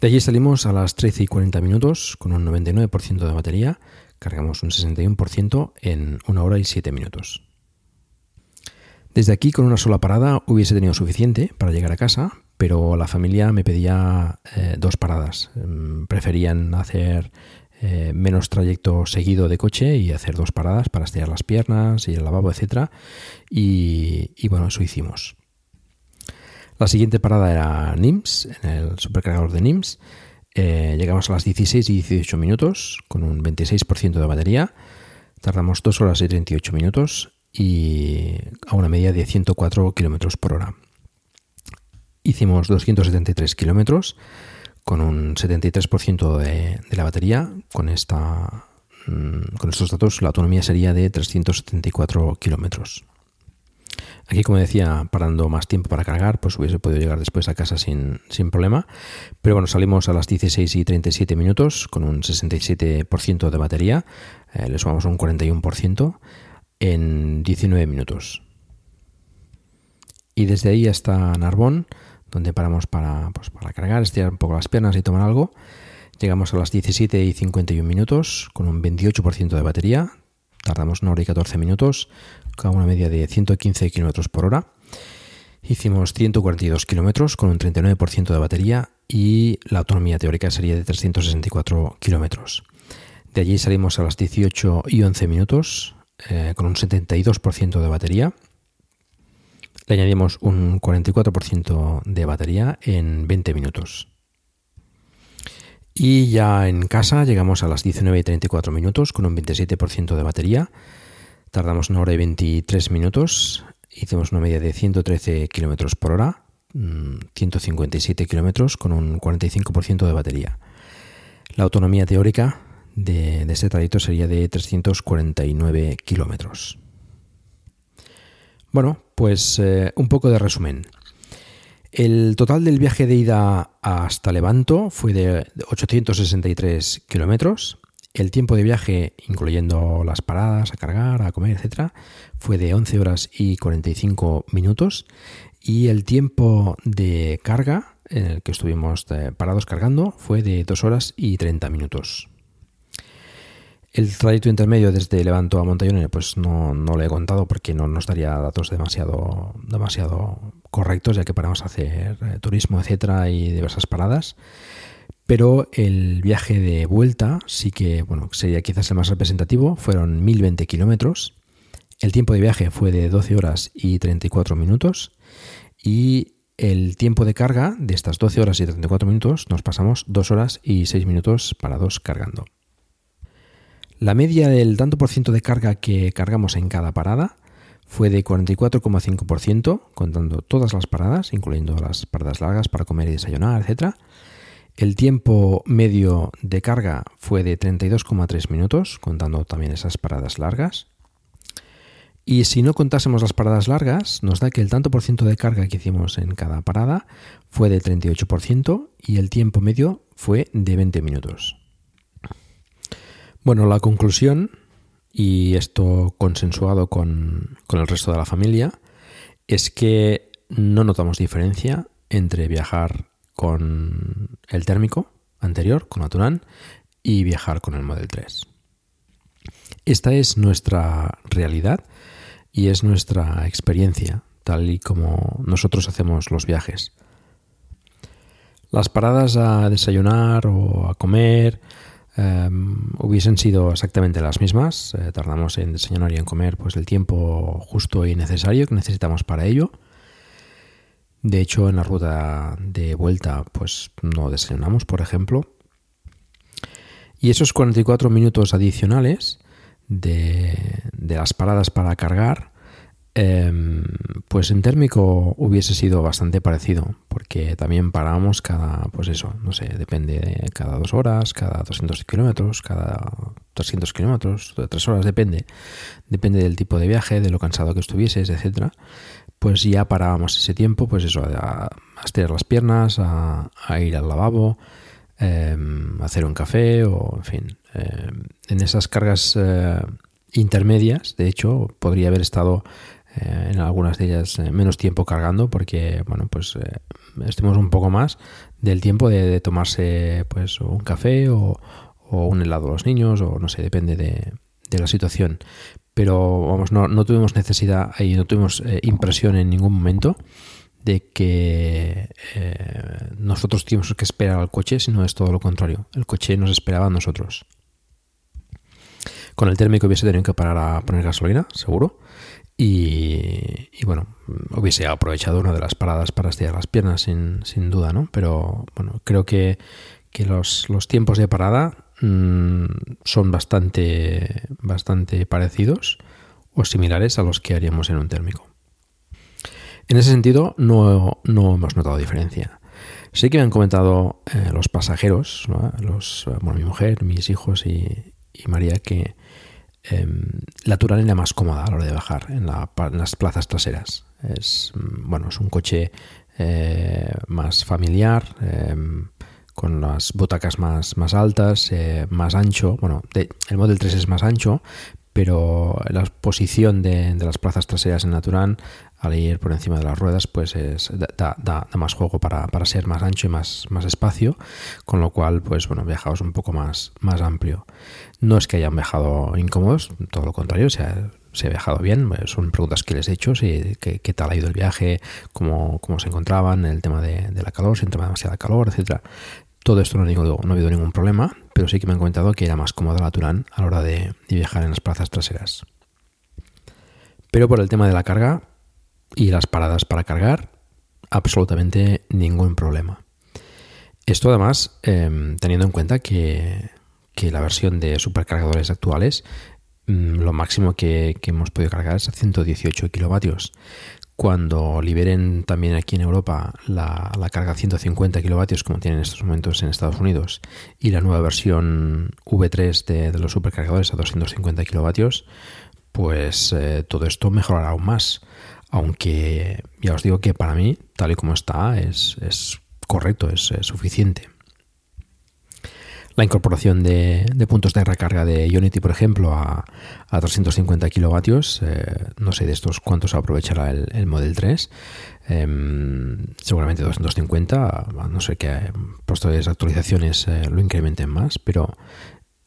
De allí salimos a las 13 y 40 minutos con un 99% de batería, cargamos un 61% en una hora y 7 minutos. Desde aquí con una sola parada hubiese tenido suficiente para llegar a casa, pero la familia me pedía eh, dos paradas. Mm, preferían hacer eh, menos trayecto seguido de coche y hacer dos paradas para estirar las piernas y el lavabo, etc. Y, bueno, eso hicimos. La siguiente parada era NIMS, en el supercargador de NIMS. Eh, llegamos a las 16 y 18 minutos con un 26% de batería. Tardamos 2 horas y 38 minutos y a una media de 104 kilómetros por hora. Hicimos 273 kilómetros con un 73% de, la batería. Con, esta, mm, con estos datos la autonomía sería de 374 kilómetros. Aquí, como decía, parando más tiempo para cargar, pues hubiese podido llegar después a casa sin, problema. Pero bueno, salimos a las 16 y 37 minutos con un 67% de batería. Eh, le sumamos un 41% en 19 minutos. Y desde ahí hasta Narbonne donde paramos para, pues, para cargar, estirar un poco las piernas y tomar algo. Llegamos a las 17 y 51 minutos con un 28% de batería. Tardamos una hora y 14 minutos con una media de 115 kilómetros por hora. Hicimos 142 kilómetros con un 39% de batería y la autonomía teórica sería de 364 kilómetros. De allí salimos a las 18 y 11 minutos eh, con un 72% de batería. Le añadimos un 44% de batería en 20 minutos. Y ya en casa llegamos a las 19 y 34 minutos con un 27% de batería. Tardamos una hora y 23 minutos. Hicimos una media de 113 kilómetros por hora, 157 mm, kilómetros con un 45% de batería. La autonomía teórica de, este trayecto sería de 349 kilómetros. Bueno, pues eh, un poco de resumen. El total del viaje de ida hasta Levanto fue de 863 kilómetros. El tiempo de viaje, incluyendo las paradas, a cargar, a comer, etc., fue de 11 horas y 45 minutos. Y el tiempo de carga, en el que estuvimos eh, parados cargando, fue de 2 horas y 30 minutos. El trayecto intermedio desde Levanto a Montallone, pues no, no le he contado porque no nos daría datos demasiado, demasiado correctos, ya que paramos a hacer eh, turismo, etcétera, y diversas paradas. Pero el viaje de vuelta sí que, bueno, sería quizás el más representativo, fueron 1020 kilómetros. El tiempo de viaje fue de 12 horas y 34 minutos. Y el tiempo de carga de estas 12 horas y 34 minutos nos pasamos 2 horas y 6 minutos parados cargando. La media del tanto por ciento de carga que cargamos en cada parada fue de 44,5%, contando todas las paradas, incluyendo las paradas largas para comer y desayunar, etc. El tiempo medio de carga fue de 32,3 minutos, contando también esas paradas largas. Y si no contásemos las paradas largas, nos da que el tanto por ciento de carga que hicimos en cada parada fue de 38% y el tiempo medio fue de 20 minutos. Bueno, la conclusión, y esto consensuado con, el resto de la familia, es que no notamos diferencia entre viajar con el térmico anterior, con la y viajar con el Model 3. Esta es nuestra realidad y es nuestra experiencia, tal y como nosotros hacemos los viajes. Las paradas a desayunar o a comer Em, hubiesen sido exactamente las mismas. Eh, tardamos en desayunar y en comer pues el tiempo justo y necesario que necesitamos para ello. De hecho, en la ruta de vuelta, pues no desayunamos, por ejemplo. Y esos 44 minutos adicionales de, de las paradas para cargar Em, pues en térmico hubiese sido bastante parecido, porque también parábamos cada, pues eso, no sé, depende, cada dos horas, cada 200 kilómetros, cada 300 kilómetros, tres horas, depende, depende del tipo de viaje, de lo cansado que estuvieses, etcétera. Pues ya parábamos ese tiempo, pues eso, a, estirar las piernas, a, ir al lavabo, em, a hacer un café, o en fin, em, en esas cargas eh, intermedias, de hecho, podría haber estado eh, en algunas de ellas eh, menos tiempo cargando porque bueno pues eh, estemos un poco más del tiempo de, tomarse pues un café o, un helado a los niños o no sé depende de, la situación pero vamos no, no tuvimos necesidad y no tuvimos impresión en ningún momento de que nosotros tuvimos que esperar al coche, sino es todo lo contrario. El coche nos esperaba a nosotros. Con el térmico hubiese tenido que parar a poner gasolina, seguro. Y, bueno, hubiese aprovechado una de las paradas para estirar las piernas sin, duda, ¿no? Pero bueno, creo que, los, tiempos de parada mm, son bastante, bastante parecidos o similares a los que haríamos en un térmico. En ese sentido, no, hemos notado diferencia. Sí que me han comentado eh, los pasajeros, los, bueno, mi mujer, mis hijos y, y María, que, Em, la Turán era más cómoda a la hora de bajar en, las plazas traseras. Es, mm, bueno, es un coche eh, más familiar, em, con las butacas más, altas, eh, más ancho. Bueno, el Model 3 es más ancho, pero la posición de, las plazas traseras en la Turán al ir por encima de las ruedas, pues es, da, más juego para, ser más ancho y más, más espacio, con lo cual, pues bueno, viajaos un poco más, más amplio. No es que hayan viajado incómodos, todo lo contrario, o sea, se ha viajado bien. Son preguntas que les he hecho, si, qué, tal ha ido el viaje, cómo, cómo se encontraban, el tema de, la calor, si entraba demasiada calor, etcétera. Todo esto no, digo, no ha habido ningún problema, pero sí que me han comentado que era más cómoda la Turán a la hora de viajar en las plazas traseras. Pero por el tema de la carga y las paradas para cargar, absolutamente ningún problema. Esto además eh, teniendo en cuenta que, que, la versión de supercargadores actuales Mm, lo máximo que, hemos podido cargar es a 118 kilovatios. Cuando liberen también aquí en Europa la, carga a 150 kilovatios, como tienen en estos momentos en Estados Unidos, y la nueva versión V3 de, los supercargadores a 250 kilovatios, pues eh, todo esto mejorará aún más. Aunque ya os digo que para mí, tal y como está, es, correcto, es suficiente la incorporación de, puntos de recarga de Unity, por ejemplo, a, 350 kilovatios. Eh, no sé de estos cuántos aprovechará el, Model 3. Em, seguramente 250, no sé qué posteriores actualizaciones eh, lo incrementen más, pero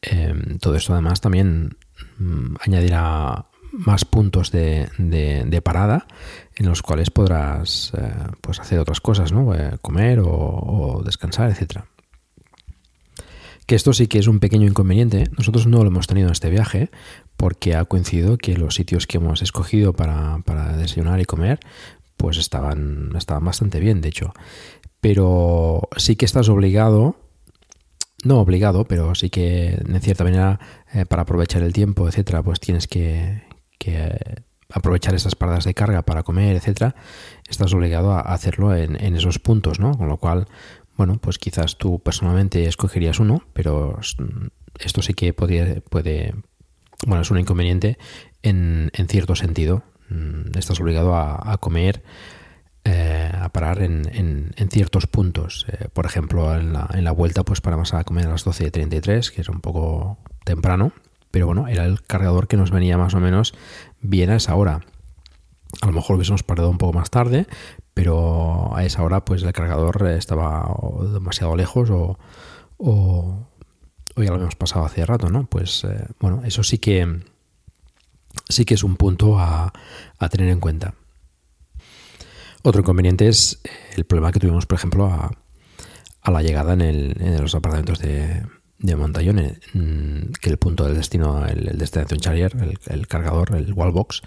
em, todo esto además también mm, añadirá más puntos de, parada en los cuales podrás eh, pues hacer otras cosas, ¿no? comer o, descansar, etcétera que esto sí que es un pequeño inconveniente. Nosotros no lo hemos tenido en este viaje porque ha coincidido que los sitios que hemos escogido para, desayunar y comer pues estaban, estaban bastante bien, de hecho. Pero sí que estás obligado, no obligado, pero sí que en cierta manera eh, para aprovechar el tiempo, etcétera, pues tienes que, aprovechar esas paradas de carga para comer, etcétera, estás obligado a hacerlo en, en, esos puntos, ¿no? Con lo cual, bueno, pues quizás tú personalmente escogerías uno, pero esto sí que podría, puede, bueno, es un inconveniente en, cierto sentido. Mm, estás obligado a, comer, eh, a parar en, ciertos puntos. Eh, por ejemplo, en la, en la, vuelta, pues paramos a comer a las 12.33, que es un poco temprano, pero bueno, era el cargador que nos venía más o menos bien a esa hora. A lo mejor hubiésemos parado un poco más tarde, pero a esa hora pues el cargador estaba demasiado lejos o, o, ya lo habíamos pasado hace rato, ¿no? Pues eh, bueno, eso sí que sí que es un punto a, tener en cuenta. Otro inconveniente es el problema que tuvimos, por ejemplo, a, la llegada en, los apartamentos de, de Montallone, mm, que el punto del destino, el, el Destination Charger, el, el, cargador, el wallbox,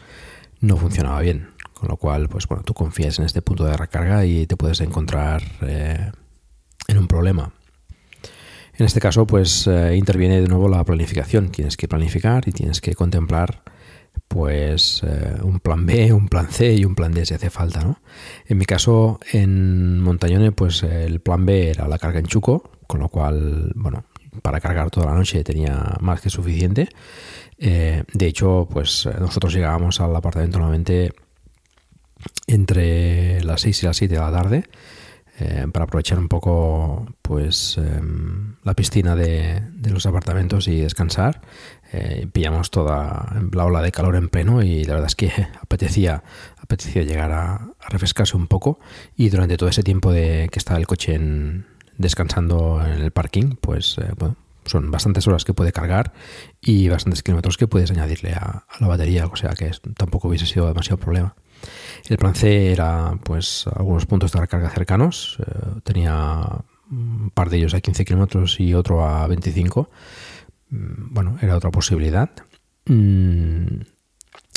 no funcionaba bien. Con lo cual, pues bueno, tú confías en este punto de recarga y te puedes encontrar eh, en un problema. En este caso, pues eh, interviene de nuevo la planificación. Tienes que planificar y tienes que contemplar pues eh, un plan B, [laughs] un plan C y un plan D si hace falta, ¿no? En mi caso, en Montañone, pues el plan B era la carga en Chuco, con lo cual, bueno, para cargar toda la noche tenía más que suficiente. de hecho, pues nosotros llegábamos al apartamento nuevamente entre las 6 y las 7 de la tarde eh, para aprovechar un poco pues em, la piscina de, los apartamentos y descansar. Eh, pillamos toda la ola de calor en pleno y la verdad es que [laughs] apetecía, apetecía llegar a, refrescarse un poco y durante todo ese tiempo de que estaba el coche descansando en el parking, pues eh, son bastantes horas que puede cargar y bastantes kilómetros que puedes añadirle a, a la batería, o sea que tampoco hubiese sido demasiado problema. El plan C era pues algunos puntos de recarga cercanos. Eh, tenía un par de ellos a 15 kilómetros y otro a 25. Mm, bueno, era otra posibilidad. Mm,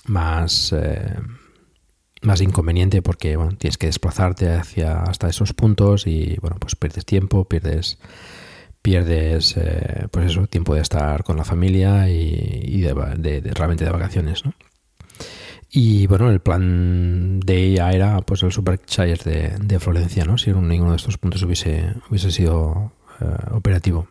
más, eh, más inconveniente porque bueno, tienes que desplazarte hacia hasta esos puntos y bueno, pues pierdes tiempo, pierdes pierdes eh, pues eso, tiempo de estar con la familia y, de, realmente de vacaciones, ¿no? Y bueno, el plan de ella era pues el Supercharger de, de Florencia, ¿no? Si ninguno de estos puntos hubiese, hubiese sido eh, operativo.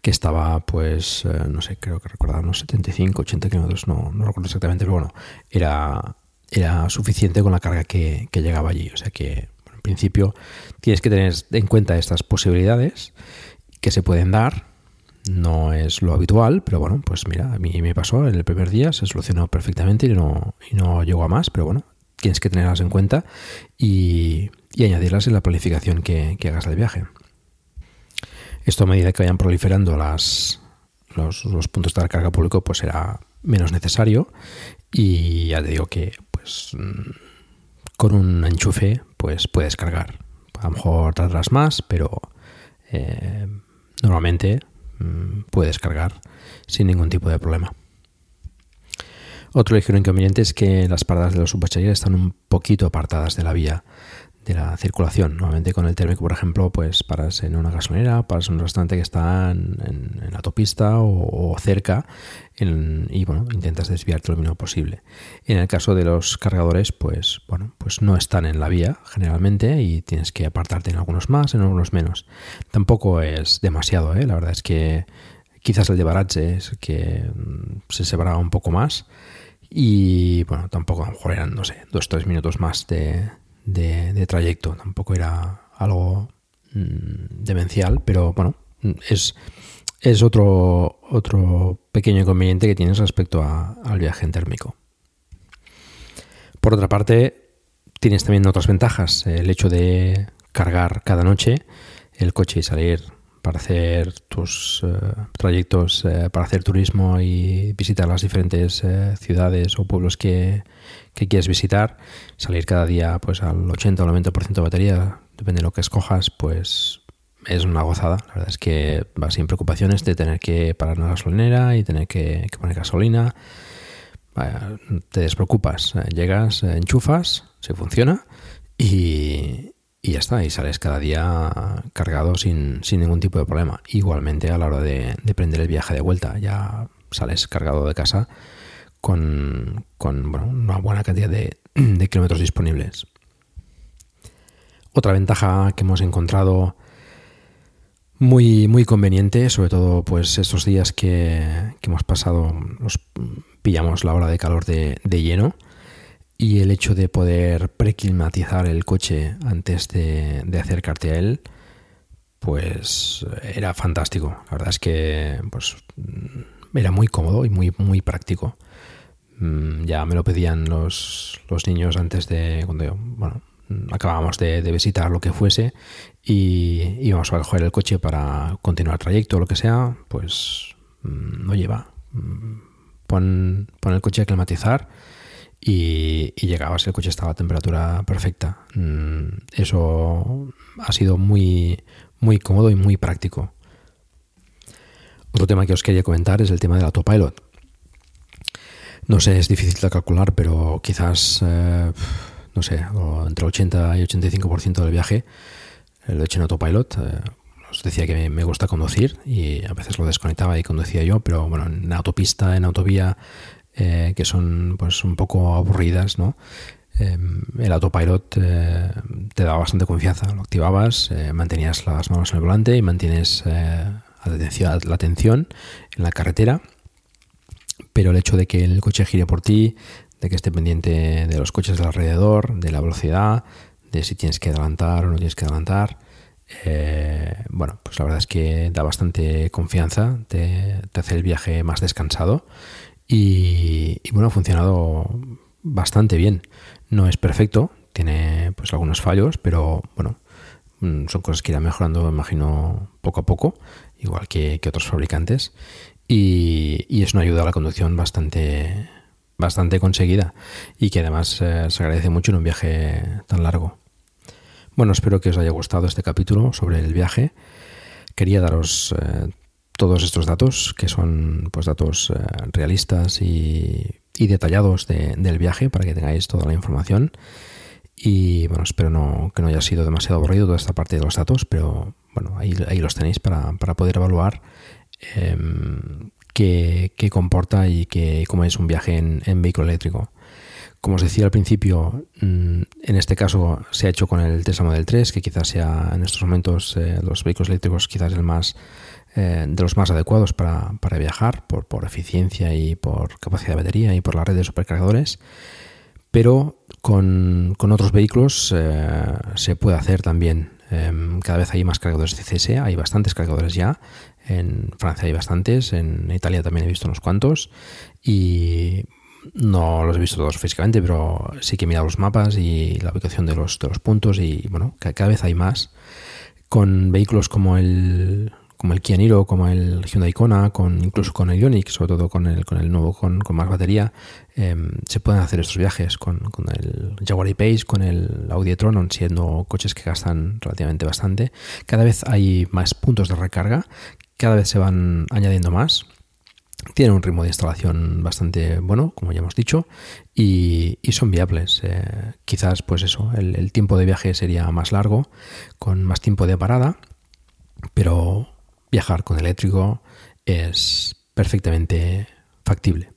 Que estaba, pues, eh, no sé, creo que recordaba unos 75, 80 kilómetros, no, no recuerdo exactamente, pero bueno, era, era suficiente con la carga que, que llegaba allí. O sea que, en principio, tienes que tener en cuenta estas posibilidades que se pueden dar no es lo habitual, pero bueno, pues mira, a mí me pasó en el primer día, se solucionó perfectamente y no, y no llegó a más, pero bueno, tienes que tenerlas en cuenta y, añadirlas en la planificación que, hagas del viaje. Esto a medida que vayan proliferando las, los, puntos de carga público, pues será menos necesario y ya te digo que pues mm, con un enchufe pues puedes cargar. A lo mejor tardarás más, pero eh, normalmente mm, puedes cargar sin ningún tipo de problema. Otro ligero inconveniente es que las paradas de los superchargers están un poquito apartadas de la vía de la circulación. Normalmente con el térmico, por ejemplo, pues paras en una gasolinera, paras en un restaurante que está en, la autopista o, cerca y bueno, intentas desviarte lo mínimo posible. En el caso de los cargadores, pues bueno, pues no están en la vía generalmente y tienes que apartarte en algunos más, en algunos menos. Tampoco es demasiado, ¿eh? la verdad es que quizás el de Baratze es que mm, se separaba un poco más y bueno, tampoco a lo mejor eran, no sé, dos o tres minutos más de, de, trayecto. Tampoco era algo mm, demencial, pero bueno, es, es otro, otro pequeño inconveniente que tienes respecto al viaje en térmico. Por otra parte, tienes también otras ventajas. El hecho de cargar cada noche el coche y salir para hacer tus eh, trayectos, eh, para hacer turismo y visitar las diferentes eh, ciudades o pueblos que, quieres visitar, salir cada día pues al 80 o 90% de batería, depende de lo que escojas, pues es una gozada. La verdad es que vas sin preocupaciones de tener que parar en la gasolinera y tener que, que poner gasolina. te despreocupas, llegas, enchufas, se funciona y, y ya está, y sales cada día cargado sin, ningún tipo de problema. Igualmente a la hora de, prender el viaje de vuelta, ya sales cargado de casa con, una buena cantidad de, kilómetros disponibles. Otra ventaja que hemos encontrado muy, muy conveniente, sobre todo pues estos días que, hemos pasado, nos pillamos la hora de calor de, de lleno y el hecho de poder preclimatizar el coche antes de, acercarte a él, pues era fantástico. La verdad es que pues, era muy cómodo y muy, muy práctico. Mm, ya me lo pedían los, niños antes de cuando bueno, acabábamos de, visitar lo que fuese y íbamos a coger el coche para continuar el trayecto o lo que sea, pues mm, no lleva. Mm, pon, pon el coche a climatizar y, llegabas, el coche estaba a temperatura perfecta. Mm, eso ha sido muy, muy cómodo y muy práctico. Otro tema que os quería comentar es el tema del autopilot. No sé, es difícil de calcular, pero quizás, eh, no sé, entre 80 y 85% del viaje lo he hecho en autopilot. Eh, os decía que me gusta conducir y a veces lo desconectaba y conducía yo, pero bueno, en autopista, en autovía, eh, que son pues un poco aburridas, ¿no? Em, el autopilot eh, te daba bastante confianza. Lo activabas, eh, mantenías las manos en el volante y mantienes la atención en la carretera. Pero el hecho de que el coche gire por ti, de que esté pendiente de los coches del alrededor, de la velocidad, de si tienes que adelantar o no tienes que adelantar, bueno, pues la verdad es que da bastante confianza, te, te hace el viaje más descansado y, bueno, ha funcionado bastante bien. No es perfecto, tiene pues algunos fallos, pero bueno, mm, son cosas que irán mejorando, imagino, poco a poco, igual que, otros fabricantes. Y, es una ayuda a la conducción bastante, bastante conseguida y que además eh, se agradece mucho en un viaje tan largo. Bueno, espero que os haya gustado este capítulo sobre el viaje. Quería daros eh, todos estos datos, que son pues datos eh, realistas y, detallados del viaje para que tengáis toda la información. Y bueno, espero no, que no haya sido demasiado aburrido toda esta parte de los datos, pero bueno, ahí, ahí los tenéis para, poder evaluar em, qué, comporta y qué, cómo es un viaje en, vehículo eléctrico. Como os decía al principio, mm, en este caso se ha hecho con el Tesla Model 3, que quizás sea en estos momentos eh, los vehículos eléctricos quizás el más eh, de los más adecuados para, viajar por, por, eficiencia y por capacidad de batería y por la red de supercargadores. Pero con, otros vehículos eh, se puede hacer también. Em, cada vez hay más cargadores CCS, hay bastantes cargadores ya. En Francia hay bastantes, en Italia también he visto unos cuantos. Y no los he visto todos físicamente, pero sí que he mirado los mapas y la ubicación de los, de los puntos y bueno, cada vez hay más con vehículos como el como el Kia Niro, como el Hyundai Kona, con, incluso con el Ioniq, sobre todo con el, con el nuevo con, con más batería, em, se pueden hacer estos viajes con, el Jaguar I-Pace, con el Audi e-tron, siendo coches que gastan relativamente bastante. Cada vez hay más puntos de recarga, cada vez se van añadiendo más. Tienen un ritmo de instalación bastante bueno, como ya hemos dicho, y, son viables. Eh, quizás, pues eso, el tiempo de viaje sería más largo, con más tiempo de parada, pero viajar con eléctrico es perfectamente factible.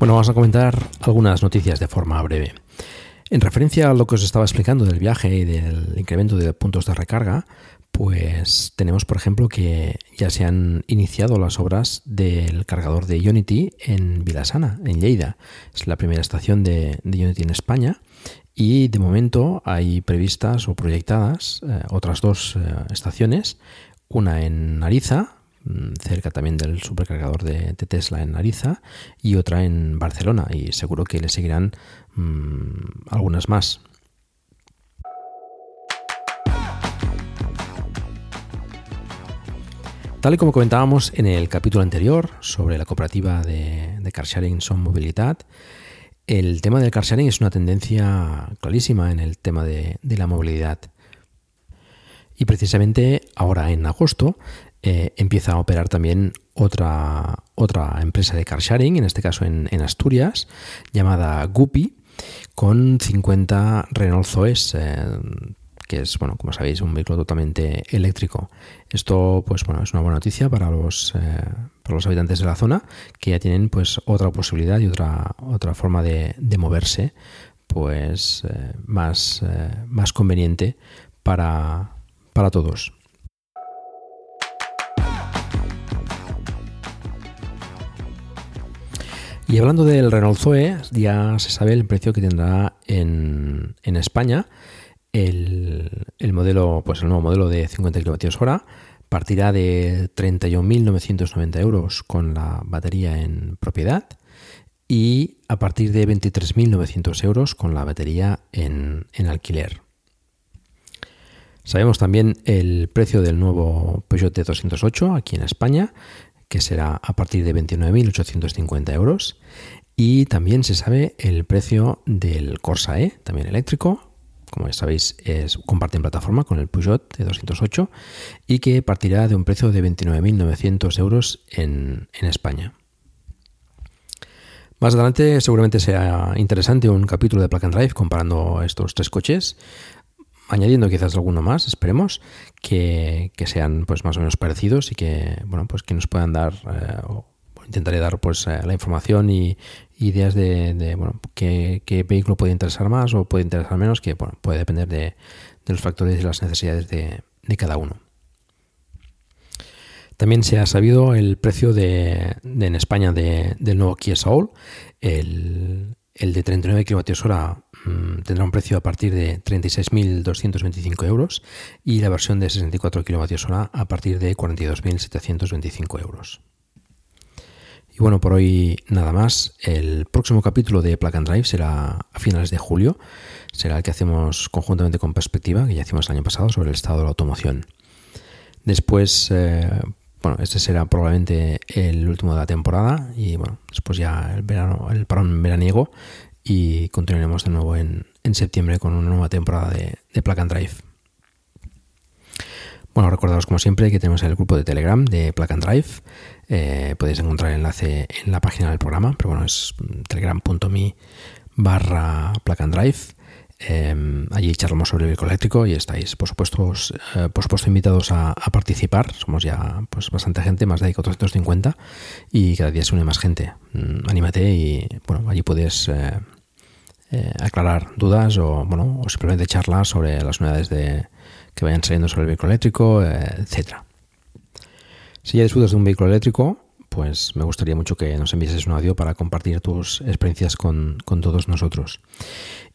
Bueno, vamos a comentar algunas noticias de forma breve. En referencia a lo que os estaba explicando del viaje y del incremento de puntos de recarga, pues tenemos, por ejemplo, que ya se han iniciado las obras del cargador de Unity en Vilasana, en Lleida. Es la primera estación de, de Unity en España y de momento hay previstas o proyectadas eh, otras dos eh, estaciones, una en Ariza, mm, cerca también del supercargador de, Tesla en Ariza, y otra en Barcelona, y seguro que le seguirán mm, algunas más. Tal y como comentábamos en el capítulo anterior sobre la cooperativa de, de car sharing Son Movilidad, el tema del car sharing es una tendencia clarísima en el tema de, la movilidad. Y precisamente ahora en agosto eh, empieza a operar también otra, otra empresa de car sharing, en este caso en, Asturias, llamada Guppy, con 50 Renault Zoes. Eh, que es, bueno, como sabéis, un vehículo totalmente eléctrico. Esto, pues bueno, es una buena noticia para los, eh, para los habitantes de la zona que ya tienen pues otra posibilidad y otra, otra forma de, moverse pues eh, más, eh, más conveniente para, para todos. Y hablando del Renault Zoe, ya se sabe el precio que tendrá en, en España el, modelo, pues el nuevo modelo de 50 kWh partirá de 31.990 euros con la batería en propiedad y a partir de 23.900 euros con la batería en, alquiler. Sabemos también el precio del nuevo Peugeot 208 aquí en España, que será a partir de 29.850 euros. Y también se sabe el precio del Corsa E, también eléctrico, como ya sabéis, es, comparten plataforma con el Peugeot de 208 y que partirá de un precio de 29.900 euros en, España. Más adelante seguramente sea interesante un capítulo de Plug Drive comparando estos tres coches, añadiendo quizás alguno más, esperemos, que, sean pues más o menos parecidos y que bueno pues que nos puedan dar eh, intentaré dar pues eh, la información y ideas de, bueno, qué, vehículo puede interesar más o puede interesar menos, que bueno, puede depender de, los factores y las necesidades de, cada uno. También se ha sabido el precio de, en España del nuevo Kia Soul. El, de 39 kWh mm, tendrá un precio a partir de 36.225 euros y la versión de 64 kWh a partir de 42.725 euros. Y bueno, por hoy nada más. El próximo capítulo de Plug and Drive será a finales de julio. Será el que hacemos conjuntamente con Perspectiva, que ya hicimos el año pasado, sobre el estado de la automoción. Después, eh, bueno, este será probablemente el último de la temporada y bueno, después ya el verano, el parón veraniego y continuaremos de nuevo en, septiembre con una nueva temporada de, de and Drive. Bueno, recordaros como siempre que tenemos el grupo de Telegram de Plug and Drive. Eh, podéis encontrar el enlace en la página del programa, pero bueno, es telegram.me barra Plug and Drive. Em, allí charlamos sobre el vehículo eléctrico y estáis, por supuesto, eh, por supuesto invitados a, participar. Somos ya pues bastante gente, más de 450 y cada día se une más gente. Mm, anímate y bueno, allí puedes eh, aclarar dudas o bueno, o simplemente charlar sobre las unidades de, que vayan saliendo sobre el vehículo eléctrico, etcétera. Si ya disfrutas de un vehículo eléctrico, pues me gustaría mucho que nos envieses un audio para compartir tus experiencias con, con todos nosotros.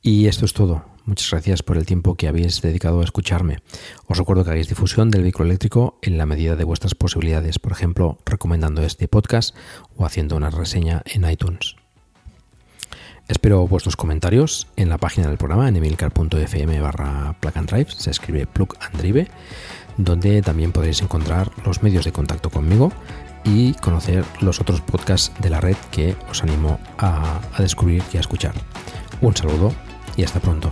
Y esto es todo. Muchas gracias por el tiempo que habéis dedicado a escucharme. Os recuerdo que hagáis difusión del vehículo eléctrico en la medida de vuestras posibilidades, por ejemplo, recomendando este podcast o haciendo una reseña en iTunes. Espero vuestros comentarios en la página del programa en emilcar.fm barra plug and drive, se escribe plug and drive, donde también podréis encontrar los medios de contacto conmigo y conocer los otros podcasts de la red que os animo a, a descubrir y a escuchar. Un saludo y hasta pronto.